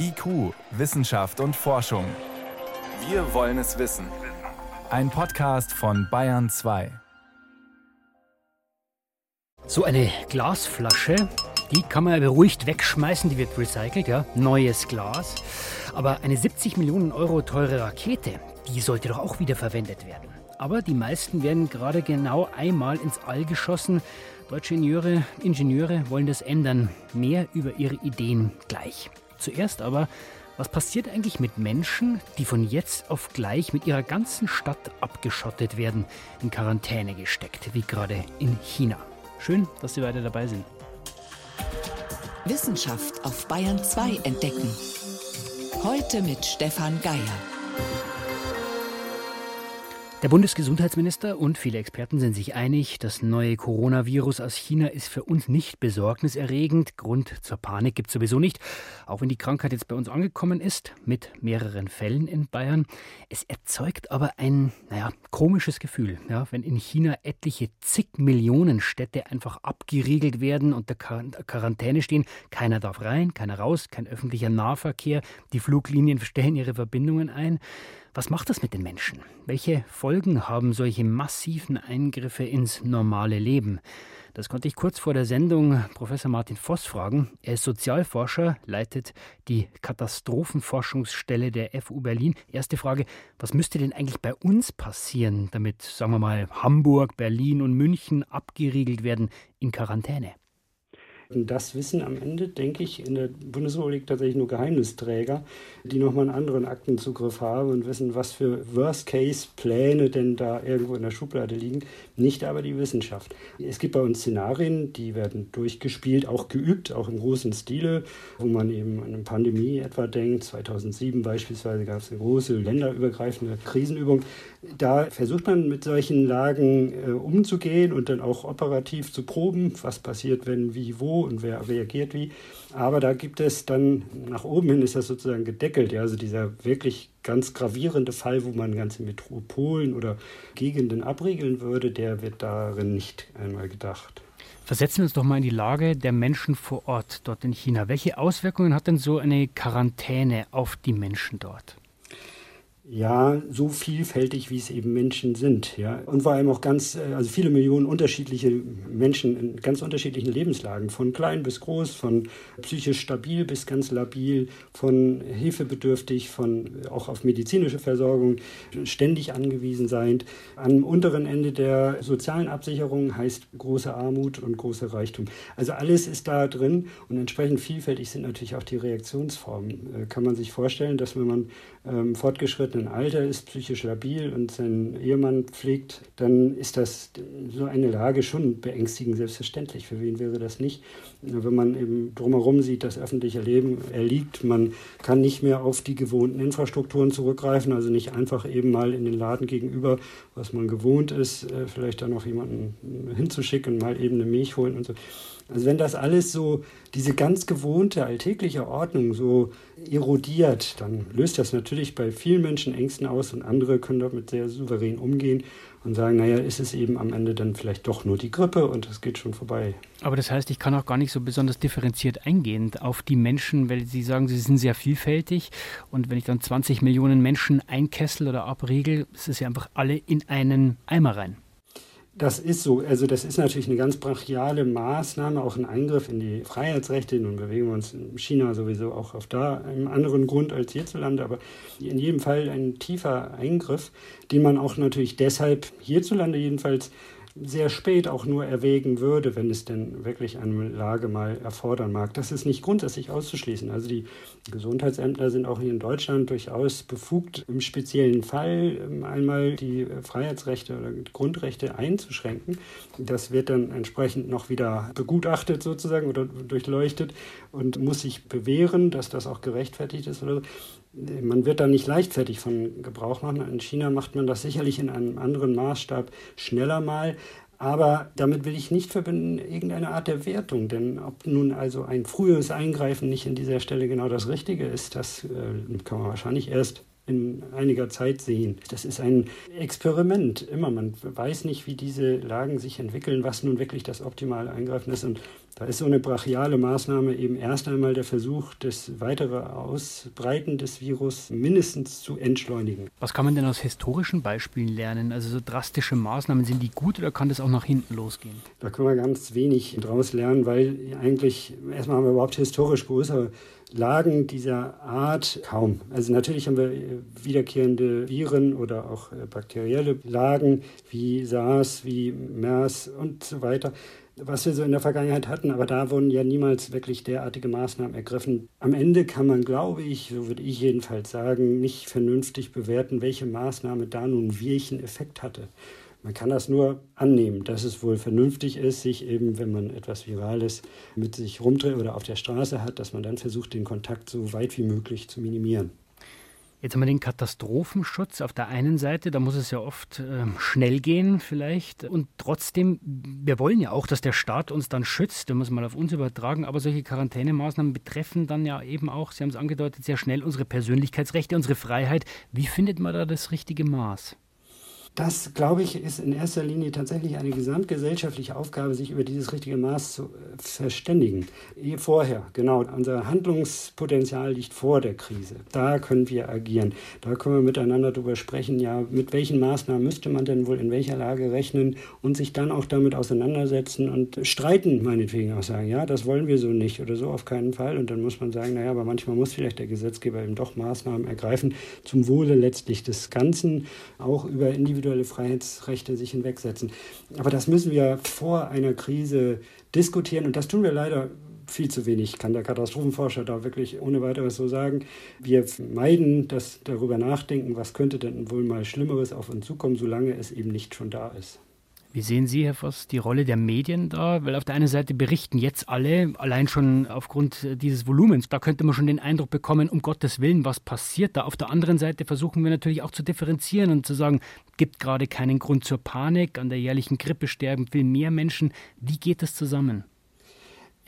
IQ, Wissenschaft und Forschung. Wir wollen es wissen. Ein Podcast von Bayern 2. So eine Glasflasche, die kann man beruhigt wegschmeißen, die wird recycelt, ja, neues Glas. Aber eine 70 Millionen Euro teure Rakete, die sollte doch auch wieder verwendet werden. Aber die meisten werden gerade genau einmal ins All geschossen. Deutsche Ingenieure, Ingenieure wollen das ändern. Mehr über ihre Ideen gleich. Zuerst aber, was passiert eigentlich mit Menschen, die von jetzt auf gleich mit ihrer ganzen Stadt abgeschottet werden, in Quarantäne gesteckt, wie gerade in China? Schön, dass Sie weiter dabei sind. Wissenschaft auf Bayern 2 entdecken. Heute mit Stefan Geier. Der Bundesgesundheitsminister und viele Experten sind sich einig, das neue Coronavirus aus China ist für uns nicht besorgniserregend. Grund zur Panik gibt es sowieso nicht, auch wenn die Krankheit jetzt bei uns angekommen ist, mit mehreren Fällen in Bayern. Es erzeugt aber ein, naja, komisches Gefühl, ja, wenn in China etliche zig Millionen Städte einfach abgeriegelt werden und der Quarantäne stehen. Keiner darf rein, keiner raus, kein öffentlicher Nahverkehr, die Fluglinien stellen ihre Verbindungen ein. Was macht das mit den Menschen? Welche Folgen haben solche massiven Eingriffe ins normale Leben? Das konnte ich kurz vor der Sendung Professor Martin Voss fragen. Er ist Sozialforscher, leitet die Katastrophenforschungsstelle der FU Berlin. Erste Frage, was müsste denn eigentlich bei uns passieren, damit, sagen wir mal, Hamburg, Berlin und München abgeriegelt werden in Quarantäne? Und das wissen am Ende, denke ich, in der Bundesrepublik tatsächlich nur Geheimnisträger, die nochmal einen anderen Aktenzugriff haben und wissen, was für Worst-Case-Pläne denn da irgendwo in der Schublade liegen, nicht aber die Wissenschaft. Es gibt bei uns Szenarien, die werden durchgespielt, auch geübt, auch im großen Stile, wo man eben an eine Pandemie etwa denkt. 2007 beispielsweise gab es eine große länderübergreifende Krisenübung. Da versucht man mit solchen Lagen äh, umzugehen und dann auch operativ zu proben, was passiert, wenn, wie, wo und wer reagiert wie. Aber da gibt es dann, nach oben hin ist das sozusagen gedeckelt. Ja, also dieser wirklich ganz gravierende Fall, wo man ganze Metropolen oder Gegenden abriegeln würde, der wird darin nicht einmal gedacht. Versetzen wir uns doch mal in die Lage der Menschen vor Ort dort in China. Welche Auswirkungen hat denn so eine Quarantäne auf die Menschen dort? Ja, so vielfältig, wie es eben Menschen sind. Ja. Und vor allem auch ganz, äh, also viele Millionen unterschiedliche Menschen in ganz unterschiedlichen Lebenslagen, von klein bis groß, von psychisch stabil bis ganz labil, von hilfebedürftig, von auch auf medizinische Versorgung ständig angewiesen sein. Am unteren Ende der sozialen Absicherung heißt große Armut und große Reichtum. Also alles ist da drin und entsprechend vielfältig sind natürlich auch die Reaktionsformen. Äh, kann man sich vorstellen, dass wenn man ähm, fortgeschrittenen Alter ist, psychisch labil und seinen Ehemann pflegt, dann ist das so eine Lage schon beängstigend, selbstverständlich. Für wen wäre das nicht? Wenn man eben drumherum sieht, das öffentliche Leben erliegt, man kann nicht mehr auf die gewohnten Infrastrukturen zurückgreifen, also nicht einfach eben mal in den Laden gegenüber, was man gewohnt ist, äh, vielleicht dann noch jemanden hinzuschicken, mal eben eine Milch holen und so. Also wenn das alles so, diese ganz gewohnte alltägliche Ordnung so erodiert, dann löst das natürlich bei vielen Menschen Ängsten aus und andere können damit sehr souverän umgehen und sagen, naja, ist es eben am Ende dann vielleicht doch nur die Grippe und es geht schon vorbei. Aber das heißt, ich kann auch gar nicht so besonders differenziert eingehen auf die Menschen, weil Sie sagen, sie sind sehr vielfältig und wenn ich dann 20 Millionen Menschen einkessel oder abriegel, ist es ja einfach alle in einen Eimer rein. Das ist so. Also das ist natürlich eine ganz brachiale Maßnahme, auch ein Eingriff in die Freiheitsrechte. Nun bewegen wir uns in China sowieso auch auf da einem anderen Grund als hierzulande, aber in jedem Fall ein tiefer Eingriff, den man auch natürlich deshalb hierzulande jedenfalls sehr spät auch nur erwägen würde, wenn es denn wirklich eine Lage mal erfordern mag. Das ist nicht grundsätzlich auszuschließen. Also die Gesundheitsämter sind auch hier in Deutschland durchaus befugt, im speziellen Fall ähm, einmal die Freiheitsrechte oder Grundrechte einzuschränken. Das wird dann entsprechend noch wieder begutachtet sozusagen oder durchleuchtet und muss sich bewähren, dass das auch gerechtfertigt ist oder so man wird da nicht leichtfertig von Gebrauch machen. In China macht man das sicherlich in einem anderen Maßstab schneller mal. Aber damit will ich nicht verbinden irgendeine Art der Wertung. Denn ob nun also ein frühes Eingreifen nicht in dieser Stelle genau das Richtige ist, das äh, kann man wahrscheinlich erst in einiger Zeit sehen. Das ist ein Experiment. Immer, man weiß nicht, wie diese Lagen sich entwickeln, was nun wirklich das optimale Eingreifen ist. Und Da ist so eine brachiale Maßnahme eben erst einmal der Versuch, das weitere Ausbreiten des Virus mindestens zu entschleunigen. Was kann man denn aus historischen Beispielen lernen? Also so drastische Maßnahmen, sind die gut oder kann das auch nach hinten losgehen? Da können wir ganz wenig draus lernen, weil eigentlich erstmal haben wir überhaupt historisch größere Lagen dieser Art kaum. Also natürlich haben wir wiederkehrende Viren oder auch bakterielle Lagen wie SARS, wie MERS und so weiter was wir so in der Vergangenheit hatten, aber da wurden ja niemals wirklich derartige Maßnahmen ergriffen. Am Ende kann man, glaube ich, so würde ich jedenfalls sagen, nicht vernünftig bewerten, welche Maßnahme da nun welchen Effekt hatte. Man kann das nur annehmen, dass es wohl vernünftig ist, sich eben, wenn man etwas Virales mit sich rumdreht oder auf der Straße hat, dass man dann versucht, den Kontakt so weit wie möglich zu minimieren. Jetzt haben wir den Katastrophenschutz auf der einen Seite, da muss es ja oft äh, schnell gehen vielleicht. Und trotzdem, wir wollen ja auch, dass der Staat uns dann schützt, wenn wir es mal auf uns übertragen. Aber solche Quarantänemaßnahmen betreffen dann ja eben auch, Sie haben es angedeutet, sehr schnell unsere Persönlichkeitsrechte, unsere Freiheit. Wie findet man da das richtige Maß? Das, glaube ich, ist in erster Linie tatsächlich eine gesamtgesellschaftliche Aufgabe, sich über dieses richtige Maß zu äh, verständigen. Ehe vorher, genau. Unser Handlungspotenzial liegt vor der Krise. Da können wir agieren. Da können wir miteinander darüber sprechen, ja, mit welchen Maßnahmen müsste man denn wohl in welcher Lage rechnen und sich dann auch damit auseinandersetzen und streiten, meinetwegen auch sagen, ja, das wollen wir so nicht oder so auf keinen Fall. Und dann muss man sagen, naja, aber manchmal muss vielleicht der Gesetzgeber eben doch Maßnahmen ergreifen zum Wohle letztlich des Ganzen, auch über individuelle individuelle Freiheitsrechte sich hinwegsetzen. Aber das müssen wir vor einer Krise diskutieren und das tun wir leider viel zu wenig, kann der Katastrophenforscher da wirklich ohne weiteres so sagen. Wir meiden das darüber nachdenken, was könnte denn wohl mal Schlimmeres auf uns zukommen, solange es eben nicht schon da ist. Wie sehen Sie, Herr Voss, die Rolle der Medien da? Weil auf der einen Seite berichten jetzt alle, allein schon aufgrund dieses Volumens, da könnte man schon den Eindruck bekommen, um Gottes Willen, was passiert da? Auf der anderen Seite versuchen wir natürlich auch zu differenzieren und zu sagen, gibt gerade keinen Grund zur Panik, an der jährlichen Grippe sterben viel mehr Menschen. Wie geht das zusammen?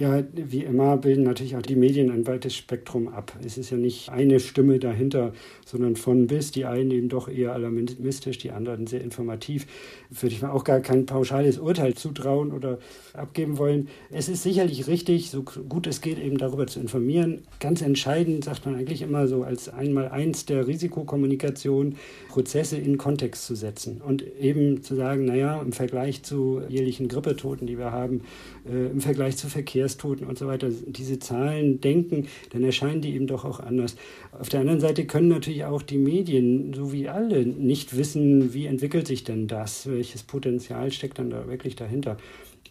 Ja, wie immer bilden natürlich auch die Medien ein weites Spektrum ab. Es ist ja nicht eine Stimme dahinter, sondern von bis. Die einen eben doch eher alarmistisch, die anderen sehr informativ. Würde ich mir auch gar kein pauschales Urteil zutrauen oder abgeben wollen. Es ist sicherlich richtig, so gut es geht, eben darüber zu informieren. Ganz entscheidend sagt man eigentlich immer so als einmal eins der Risikokommunikation, Prozesse in Kontext zu setzen und eben zu sagen, naja, im Vergleich zu jährlichen Grippetoten, die wir haben, äh, im Vergleich zu Verkehrstoten und so weiter, diese Zahlen denken, dann erscheinen die eben doch auch anders. Auf der anderen Seite können natürlich auch die Medien, so wie alle, nicht wissen, wie entwickelt sich denn das, welches Potenzial steckt dann da wirklich dahinter.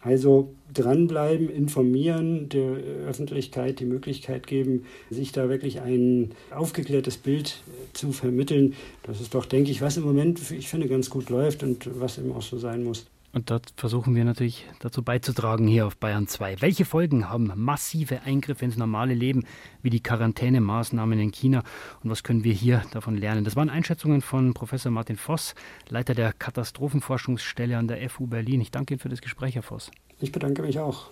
Also dranbleiben, informieren, der Öffentlichkeit die Möglichkeit geben, sich da wirklich ein aufgeklärtes Bild zu vermitteln. Das ist doch, denke ich, was im Moment, ich finde, ganz gut läuft und was eben auch so sein muss. Und dort versuchen wir natürlich dazu beizutragen hier auf Bayern 2. Welche Folgen haben massive Eingriffe ins normale Leben, wie die Quarantänemaßnahmen in China? Und was können wir hier davon lernen? Das waren Einschätzungen von Professor Martin Voss, Leiter der Katastrophenforschungsstelle an der FU Berlin. Ich danke Ihnen für das Gespräch, Herr Voss. Ich bedanke mich auch.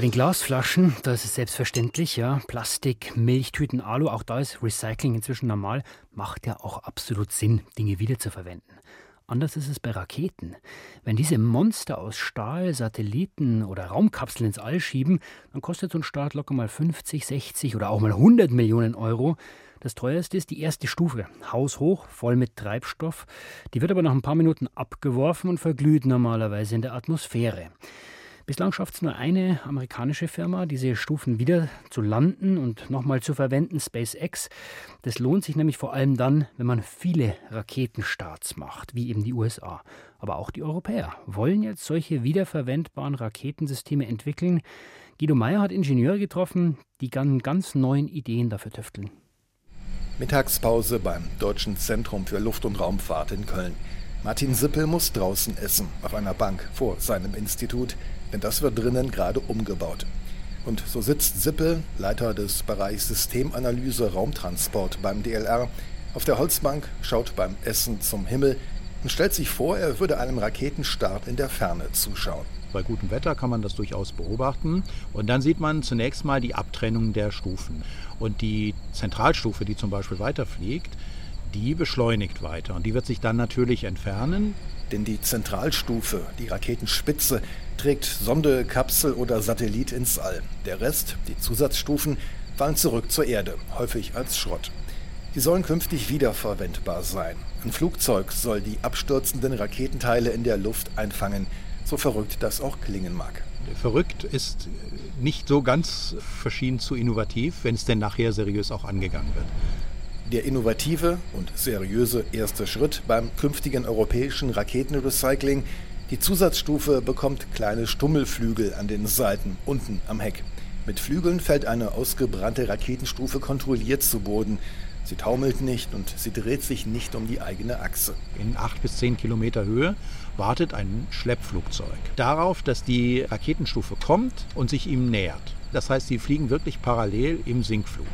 Bei den Glasflaschen, da ist es selbstverständlich, ja, Plastik, Milchtüten, Alu, auch da ist Recycling inzwischen normal, macht ja auch absolut Sinn, Dinge wiederzuverwenden. Anders ist es bei Raketen. Wenn diese Monster aus Stahl Satelliten oder Raumkapseln ins All schieben, dann kostet so ein Start locker mal 50, 60 oder auch mal 100 Millionen Euro. Das teuerste ist die erste Stufe, haushoch, voll mit Treibstoff. Die wird aber nach ein paar Minuten abgeworfen und verglüht normalerweise in der Atmosphäre. Bislang schafft es nur eine amerikanische Firma, diese Stufen wieder zu landen und nochmal zu verwenden, SpaceX. Das lohnt sich nämlich vor allem dann, wenn man viele Raketenstarts macht, wie eben die USA. Aber auch die Europäer wollen jetzt solche wiederverwendbaren Raketensysteme entwickeln. Guido Meyer hat Ingenieure getroffen, die ganz neuen Ideen dafür tüfteln. Mittagspause beim Deutschen Zentrum für Luft- und Raumfahrt in Köln. Martin Sippel muss draußen essen, auf einer Bank vor seinem Institut denn das wird drinnen gerade umgebaut. Und so sitzt Sippel, Leiter des Bereichs Systemanalyse Raumtransport beim DLR, auf der Holzbank, schaut beim Essen zum Himmel. und stellt sich vor, er würde einem Raketenstart in der Ferne zuschauen. Bei gutem Wetter kann man das durchaus beobachten. Und dann sieht man zunächst mal die Abtrennung der Stufen. Und die Zentralstufe, die zum Beispiel weiterfliegt, die beschleunigt weiter. Und die wird sich dann natürlich entfernen. Denn die Zentralstufe, die Raketenspitze, trägt Sonde, Kapsel oder Satellit ins All. Der Rest, die Zusatzstufen, fallen zurück zur Erde, häufig als Schrott. Die sollen künftig wiederverwendbar sein. Ein Flugzeug soll die abstürzenden Raketenteile in der Luft einfangen, so verrückt das auch klingen mag. Verrückt ist nicht so ganz verschieden zu innovativ, wenn es denn nachher seriös auch angegangen wird. Der innovative und seriöse erste Schritt beim künftigen europäischen Raketenrecycling. Die Zusatzstufe bekommt kleine Stummelflügel an den Seiten unten am Heck. Mit Flügeln fällt eine ausgebrannte Raketenstufe kontrolliert zu Boden. Sie taumelt nicht und sie dreht sich nicht um die eigene Achse. In acht bis zehn Kilometer Höhe wartet ein Schleppflugzeug darauf, dass die Raketenstufe kommt und sich ihm nähert. Das heißt, sie fliegen wirklich parallel im Sinkflug.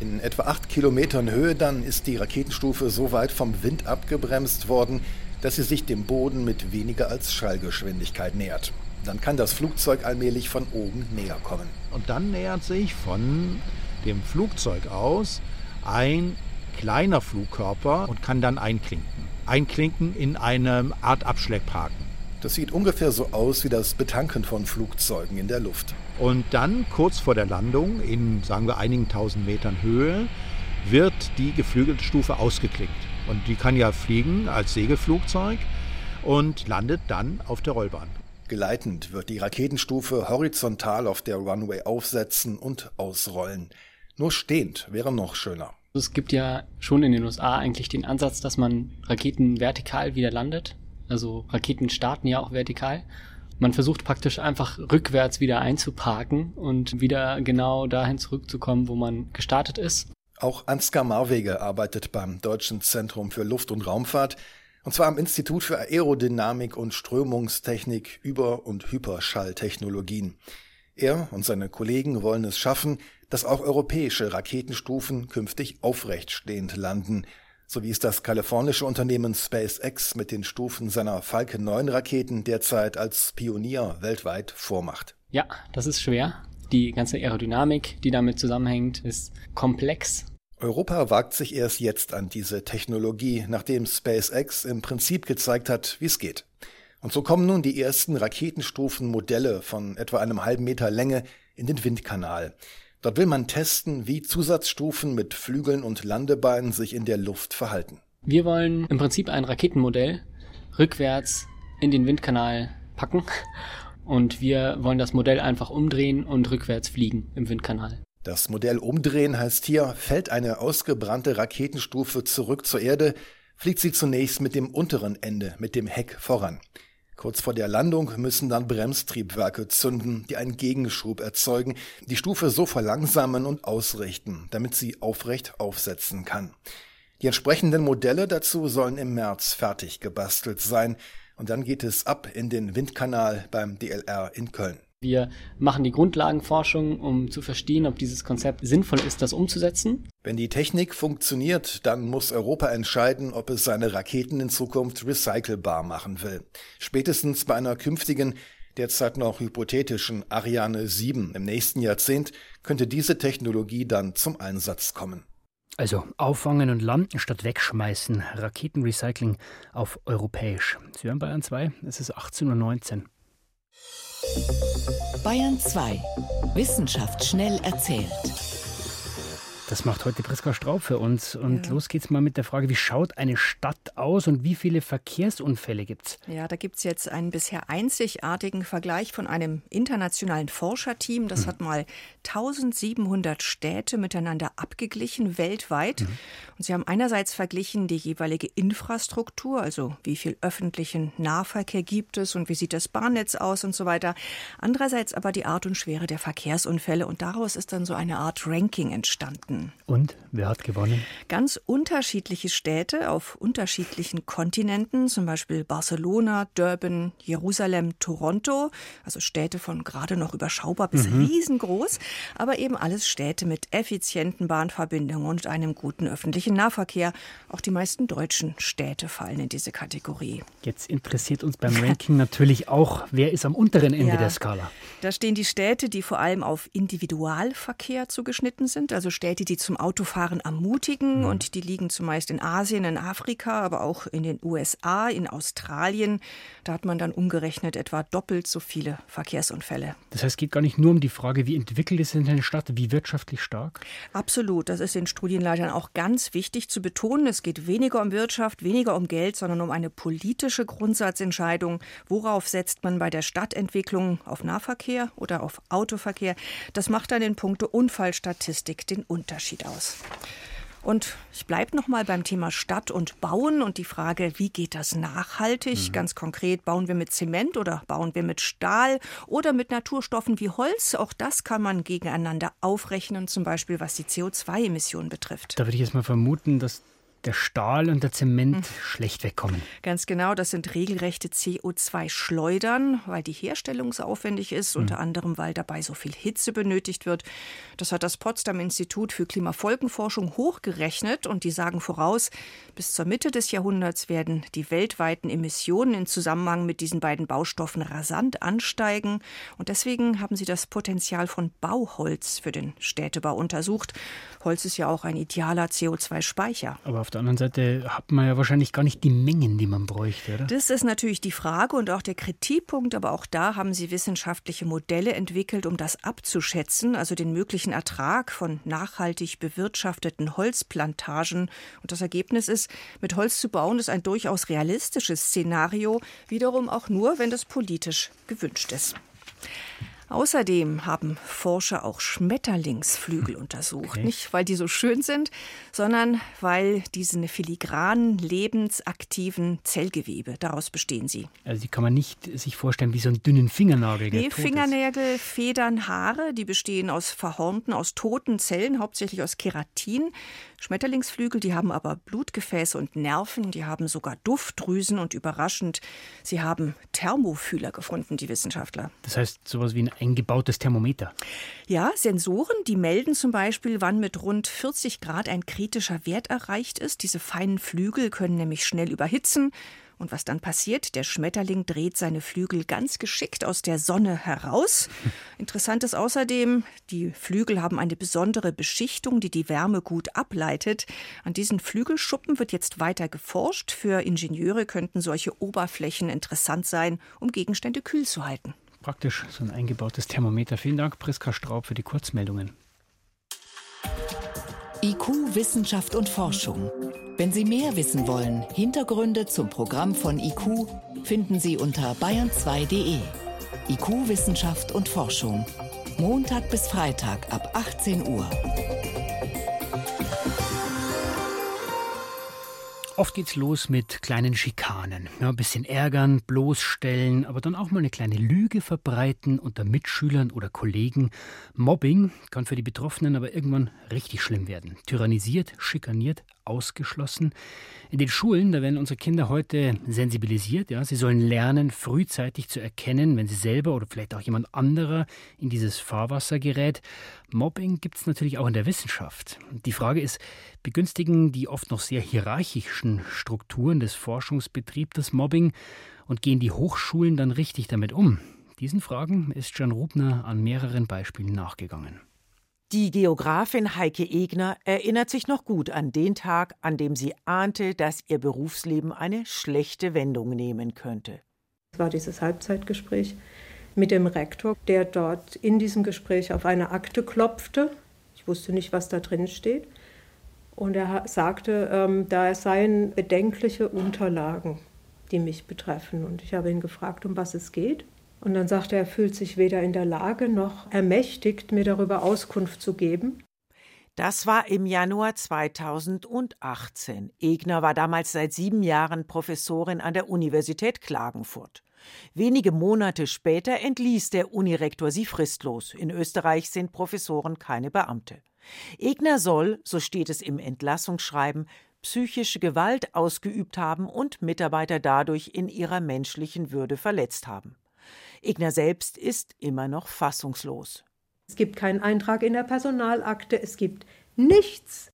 In etwa acht Kilometern Höhe dann ist die Raketenstufe so weit vom Wind abgebremst worden, dass sie sich dem Boden mit weniger als Schallgeschwindigkeit nähert. Dann kann das Flugzeug allmählich von oben näher kommen. Und dann nähert sich von dem Flugzeug aus ein kleiner Flugkörper und kann dann einklinken. Einklinken in eine Art Abschlepphaken. Das sieht ungefähr so aus wie das Betanken von Flugzeugen in der Luft. Und dann kurz vor der Landung, in sagen wir einigen tausend Metern Höhe, wird die geflügelte Stufe ausgeklinkt. Und die kann ja fliegen als Segelflugzeug und landet dann auf der Rollbahn. Geleitend wird die Raketenstufe horizontal auf der Runway aufsetzen und ausrollen. Nur stehend wäre noch schöner. Es gibt ja schon in den USA eigentlich den Ansatz, dass man Raketen vertikal wieder landet. Also Raketen starten ja auch vertikal. Man versucht praktisch einfach rückwärts wieder einzuparken und wieder genau dahin zurückzukommen, wo man gestartet ist. Auch Ansgar Marwege arbeitet beim Deutschen Zentrum für Luft- und Raumfahrt und zwar am Institut für Aerodynamik und Strömungstechnik Über- und Hyperschalltechnologien. Er und seine Kollegen wollen es schaffen, dass auch europäische Raketenstufen künftig aufrechtstehend landen, so wie es das kalifornische Unternehmen SpaceX mit den Stufen seiner Falcon 9 Raketen derzeit als Pionier weltweit vormacht. Ja, das ist schwer. Die ganze Aerodynamik, die damit zusammenhängt, ist komplex. Europa wagt sich erst jetzt an diese Technologie, nachdem SpaceX im Prinzip gezeigt hat, wie es geht. Und so kommen nun die ersten Raketenstufenmodelle von etwa einem halben Meter Länge in den Windkanal. Dort will man testen, wie Zusatzstufen mit Flügeln und Landebeinen sich in der Luft verhalten. Wir wollen im Prinzip ein Raketenmodell rückwärts in den Windkanal packen und wir wollen das Modell einfach umdrehen und rückwärts fliegen im Windkanal. Das Modell umdrehen heißt hier, fällt eine ausgebrannte Raketenstufe zurück zur Erde, fliegt sie zunächst mit dem unteren Ende, mit dem Heck voran. Kurz vor der Landung müssen dann Bremstriebwerke zünden, die einen Gegenschub erzeugen, die Stufe so verlangsamen und ausrichten, damit sie aufrecht aufsetzen kann. Die entsprechenden Modelle dazu sollen im März fertig gebastelt sein, und dann geht es ab in den Windkanal beim DLR in Köln. Wir machen die Grundlagenforschung, um zu verstehen, ob dieses Konzept sinnvoll ist, das umzusetzen. Wenn die Technik funktioniert, dann muss Europa entscheiden, ob es seine Raketen in Zukunft recycelbar machen will. Spätestens bei einer künftigen, derzeit noch hypothetischen Ariane 7 im nächsten Jahrzehnt könnte diese Technologie dann zum Einsatz kommen. Also auffangen und landen statt wegschmeißen. Raketenrecycling auf europäisch. Sie hören Bayern 2, es ist 18.19 Uhr. Bayern 2. Wissenschaft schnell erzählt. Das macht heute Priska Straub für uns. Und ja. los geht's mal mit der Frage, wie schaut eine Stadt aus und wie viele Verkehrsunfälle gibt's? Ja, da gibt's jetzt einen bisher einzigartigen Vergleich von einem internationalen Forscherteam. Das mhm. hat mal 1700 Städte miteinander abgeglichen, weltweit. Mhm. Und sie haben einerseits verglichen die jeweilige Infrastruktur, also wie viel öffentlichen Nahverkehr gibt es und wie sieht das Bahnnetz aus und so weiter. Andererseits aber die Art und Schwere der Verkehrsunfälle. Und daraus ist dann so eine Art Ranking entstanden. Städten. Und wer hat gewonnen? Ganz unterschiedliche Städte auf unterschiedlichen Kontinenten, zum Beispiel Barcelona, Durban, Jerusalem, Toronto, also Städte von gerade noch überschaubar bis mhm. riesengroß, aber eben alles Städte mit effizienten Bahnverbindungen und einem guten öffentlichen Nahverkehr. Auch die meisten deutschen Städte fallen in diese Kategorie. Jetzt interessiert uns beim Ranking natürlich auch, wer ist am unteren Ende ja, der Skala. Da stehen die Städte, die vor allem auf Individualverkehr zugeschnitten sind, also Städte, die zum Autofahren ermutigen mhm. und die liegen zumeist in Asien, in Afrika, aber auch in den USA, in Australien. Da hat man dann umgerechnet etwa doppelt so viele Verkehrsunfälle. Das heißt, es geht gar nicht nur um die Frage, wie entwickelt ist eine Stadt, wie wirtschaftlich stark? Absolut, das ist den Studienleitern auch ganz wichtig zu betonen. Es geht weniger um Wirtschaft, weniger um Geld, sondern um eine politische Grundsatzentscheidung. Worauf setzt man bei der Stadtentwicklung auf Nahverkehr oder auf Autoverkehr? Das macht dann in puncto Unfallstatistik den Unterschied aus. Und ich bleibe noch mal beim Thema Stadt und Bauen und die Frage, wie geht das nachhaltig? Mhm. Ganz konkret, bauen wir mit Zement oder bauen wir mit Stahl oder mit Naturstoffen wie Holz? Auch das kann man gegeneinander aufrechnen, zum Beispiel was die CO2-Emissionen betrifft. Da würde ich jetzt mal vermuten, dass der Stahl und der Zement hm. schlecht wegkommen. Ganz genau, das sind regelrechte CO2-Schleudern, weil die Herstellung so aufwendig ist, hm. unter anderem, weil dabei so viel Hitze benötigt wird. Das hat das Potsdam Institut für Klimafolgenforschung hochgerechnet und die sagen voraus, bis zur Mitte des Jahrhunderts werden die weltweiten Emissionen in Zusammenhang mit diesen beiden Baustoffen rasant ansteigen. Und deswegen haben sie das Potenzial von Bauholz für den Städtebau untersucht. Holz ist ja auch ein idealer CO2-Speicher. Aber auf der anderen Seite hat man ja wahrscheinlich gar nicht die Mengen, die man bräuchte, oder? Das ist natürlich die Frage und auch der Kritikpunkt, aber auch da haben sie wissenschaftliche Modelle entwickelt, um das abzuschätzen, also den möglichen Ertrag von nachhaltig bewirtschafteten Holzplantagen. Und das Ergebnis ist, mit Holz zu bauen, ist ein durchaus realistisches Szenario, wiederum auch nur, wenn das politisch gewünscht ist. Außerdem haben Forscher auch Schmetterlingsflügel hm. untersucht. Okay. Nicht, weil die so schön sind, sondern weil diese filigranen, lebensaktiven Zellgewebe, daraus bestehen sie. Also die kann man nicht sich vorstellen wie so einen dünnen Fingernagel. Nee, Fingernägel, Federn, Haare, die bestehen aus verhornten, aus toten Zellen, hauptsächlich aus Keratin. Schmetterlingsflügel, die haben aber Blutgefäße und Nerven, die haben sogar Duftdrüsen und überraschend, sie haben Thermofühler gefunden, die Wissenschaftler. Das heißt sowas wie ein eingebautes Thermometer. Ja, Sensoren, die melden zum Beispiel, wann mit rund 40 Grad ein kritischer Wert erreicht ist. Diese feinen Flügel können nämlich schnell überhitzen. Und was dann passiert? Der Schmetterling dreht seine Flügel ganz geschickt aus der Sonne heraus. Interessant ist außerdem, die Flügel haben eine besondere Beschichtung, die die Wärme gut ableitet. An diesen Flügelschuppen wird jetzt weiter geforscht. Für Ingenieure könnten solche Oberflächen interessant sein, um Gegenstände kühl zu halten. Praktisch so ein eingebautes Thermometer. Vielen Dank, Priska Straub, für die Kurzmeldungen. IQ, Wissenschaft und Forschung. Wenn Sie mehr wissen wollen, Hintergründe zum Programm von IQ finden Sie unter bayern2.de. IQ, Wissenschaft und Forschung. Montag bis Freitag ab 18 Uhr. Oft geht's los mit kleinen Schikanen. Ja, ein bisschen ärgern, bloßstellen, aber dann auch mal eine kleine Lüge verbreiten unter Mitschülern oder Kollegen. Mobbing kann für die Betroffenen aber irgendwann richtig schlimm werden. Tyrannisiert, schikaniert, ausgeschlossen. In den Schulen, da werden unsere Kinder heute sensibilisiert. Ja, sie sollen lernen, frühzeitig zu erkennen, wenn sie selber oder vielleicht auch jemand anderer in dieses Fahrwasser gerät. Mobbing gibt es natürlich auch in der Wissenschaft. Die Frage ist, begünstigen die oft noch sehr hierarchischen Strukturen des Forschungsbetriebs das Mobbing und gehen die Hochschulen dann richtig damit um? Diesen Fragen ist Jan Rubner an mehreren Beispielen nachgegangen. Die Geografin Heike Egner erinnert sich noch gut an den Tag, an dem sie ahnte, dass ihr Berufsleben eine schlechte Wendung nehmen könnte. Es war dieses Halbzeitgespräch mit dem Rektor, der dort in diesem Gespräch auf eine Akte klopfte. Ich wusste nicht, was da drin steht. Und er sagte, ähm, da seien bedenkliche Unterlagen, die mich betreffen. Und ich habe ihn gefragt, um was es geht. Und dann sagte er, er fühlt sich weder in der Lage noch ermächtigt, mir darüber Auskunft zu geben. Das war im Januar 2018. Egner war damals seit sieben Jahren Professorin an der Universität Klagenfurt. Wenige Monate später entließ der Unirektor sie fristlos. In Österreich sind Professoren keine Beamte. Egner soll, so steht es im Entlassungsschreiben, psychische Gewalt ausgeübt haben und Mitarbeiter dadurch in ihrer menschlichen Würde verletzt haben. Egner selbst ist immer noch fassungslos. Es gibt keinen Eintrag in der Personalakte, es gibt nichts.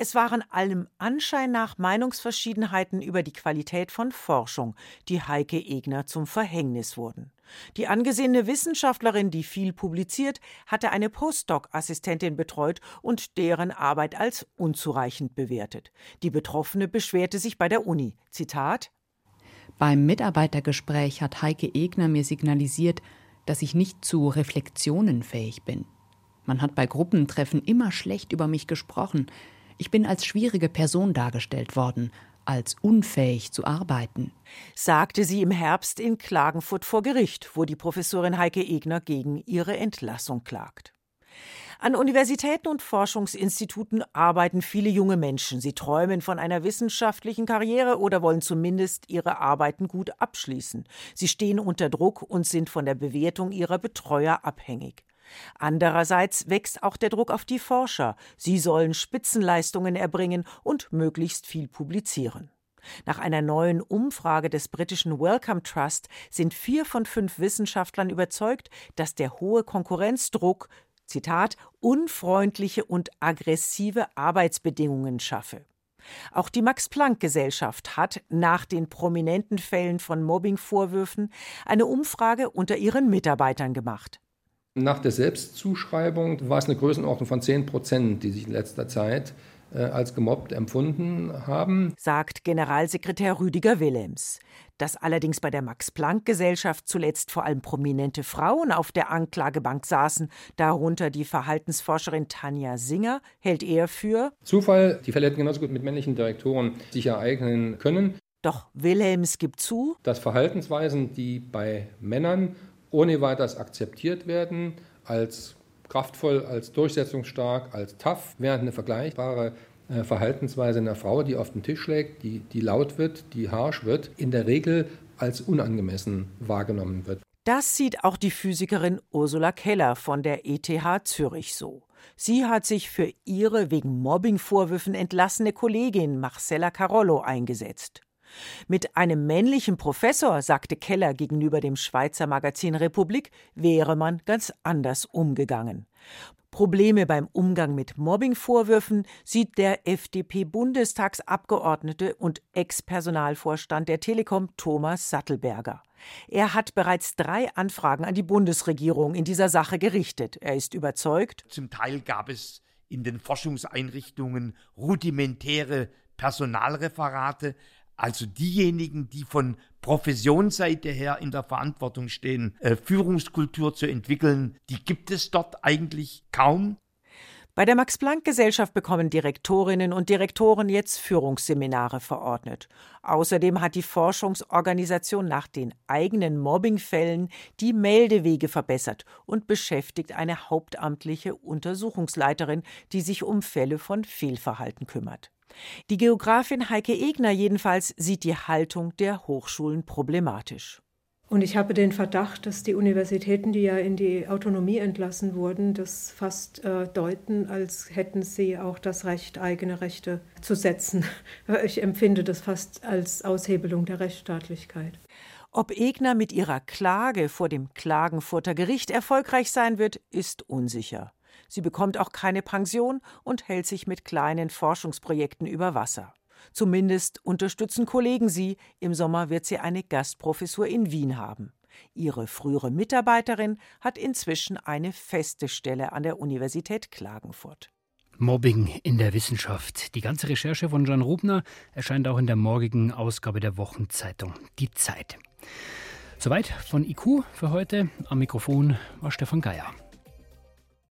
Es waren allem Anschein nach Meinungsverschiedenheiten über die Qualität von Forschung, die Heike Egner zum Verhängnis wurden. Die angesehene Wissenschaftlerin, die viel publiziert, hatte eine Postdoc-Assistentin betreut und deren Arbeit als unzureichend bewertet. Die Betroffene beschwerte sich bei der Uni. Zitat Beim Mitarbeitergespräch hat Heike Egner mir signalisiert, dass ich nicht zu Reflexionen fähig bin. Man hat bei Gruppentreffen immer schlecht über mich gesprochen. Ich bin als schwierige Person dargestellt worden, als unfähig zu arbeiten, sagte sie im Herbst in Klagenfurt vor Gericht, wo die Professorin Heike Egner gegen ihre Entlassung klagt. An Universitäten und Forschungsinstituten arbeiten viele junge Menschen. Sie träumen von einer wissenschaftlichen Karriere oder wollen zumindest ihre Arbeiten gut abschließen. Sie stehen unter Druck und sind von der Bewertung ihrer Betreuer abhängig. Andererseits wächst auch der Druck auf die Forscher. Sie sollen Spitzenleistungen erbringen und möglichst viel publizieren. Nach einer neuen Umfrage des britischen Wellcome Trust sind vier von fünf Wissenschaftlern überzeugt, dass der hohe Konkurrenzdruck Zitat unfreundliche und aggressive Arbeitsbedingungen schaffe. Auch die Max Planck Gesellschaft hat nach den prominenten Fällen von Mobbingvorwürfen eine Umfrage unter ihren Mitarbeitern gemacht. Nach der Selbstzuschreibung war es eine Größenordnung von 10 Prozent, die sich in letzter Zeit als gemobbt empfunden haben, sagt Generalsekretär Rüdiger Willems. Dass allerdings bei der Max-Planck-Gesellschaft zuletzt vor allem prominente Frauen auf der Anklagebank saßen, darunter die Verhaltensforscherin Tanja Singer, hält er für Zufall. Die Fälle hätten genauso gut mit männlichen Direktoren sich ereignen können. Doch Willems gibt zu, dass Verhaltensweisen, die bei Männern ohne weiteres akzeptiert werden als kraftvoll, als durchsetzungsstark, als tough, während eine vergleichbare äh, Verhaltensweise einer Frau, die auf den Tisch schlägt, die, die laut wird, die harsch wird, in der Regel als unangemessen wahrgenommen wird. Das sieht auch die Physikerin Ursula Keller von der ETH Zürich so. Sie hat sich für ihre wegen Mobbingvorwürfen entlassene Kollegin Marcella Carollo eingesetzt. Mit einem männlichen Professor, sagte Keller gegenüber dem Schweizer Magazin Republik, wäre man ganz anders umgegangen. Probleme beim Umgang mit Mobbingvorwürfen sieht der FDP-Bundestagsabgeordnete und Ex-Personalvorstand der Telekom Thomas Sattelberger. Er hat bereits drei Anfragen an die Bundesregierung in dieser Sache gerichtet. Er ist überzeugt, zum Teil gab es in den Forschungseinrichtungen rudimentäre Personalreferate, also diejenigen, die von Professionsseite her in der Verantwortung stehen, äh, Führungskultur zu entwickeln, die gibt es dort eigentlich kaum. Bei der Max-Planck-Gesellschaft bekommen Direktorinnen und Direktoren jetzt Führungsseminare verordnet. Außerdem hat die Forschungsorganisation nach den eigenen Mobbingfällen die Meldewege verbessert und beschäftigt eine hauptamtliche Untersuchungsleiterin, die sich um Fälle von Fehlverhalten kümmert. Die Geografin Heike Egner jedenfalls sieht die Haltung der Hochschulen problematisch. Und ich habe den Verdacht, dass die Universitäten, die ja in die Autonomie entlassen wurden, das fast äh, deuten, als hätten sie auch das Recht, eigene Rechte zu setzen. Ich empfinde das fast als Aushebelung der Rechtsstaatlichkeit. Ob Egner mit ihrer Klage vor dem Klagenfurter Gericht erfolgreich sein wird, ist unsicher. Sie bekommt auch keine Pension und hält sich mit kleinen Forschungsprojekten über Wasser. Zumindest unterstützen Kollegen sie. Im Sommer wird sie eine Gastprofessur in Wien haben. Ihre frühere Mitarbeiterin hat inzwischen eine feste Stelle an der Universität Klagenfurt. Mobbing in der Wissenschaft. Die ganze Recherche von Jan Rubner erscheint auch in der morgigen Ausgabe der Wochenzeitung Die Zeit. Soweit von IQ für heute. Am Mikrofon war Stefan Geier.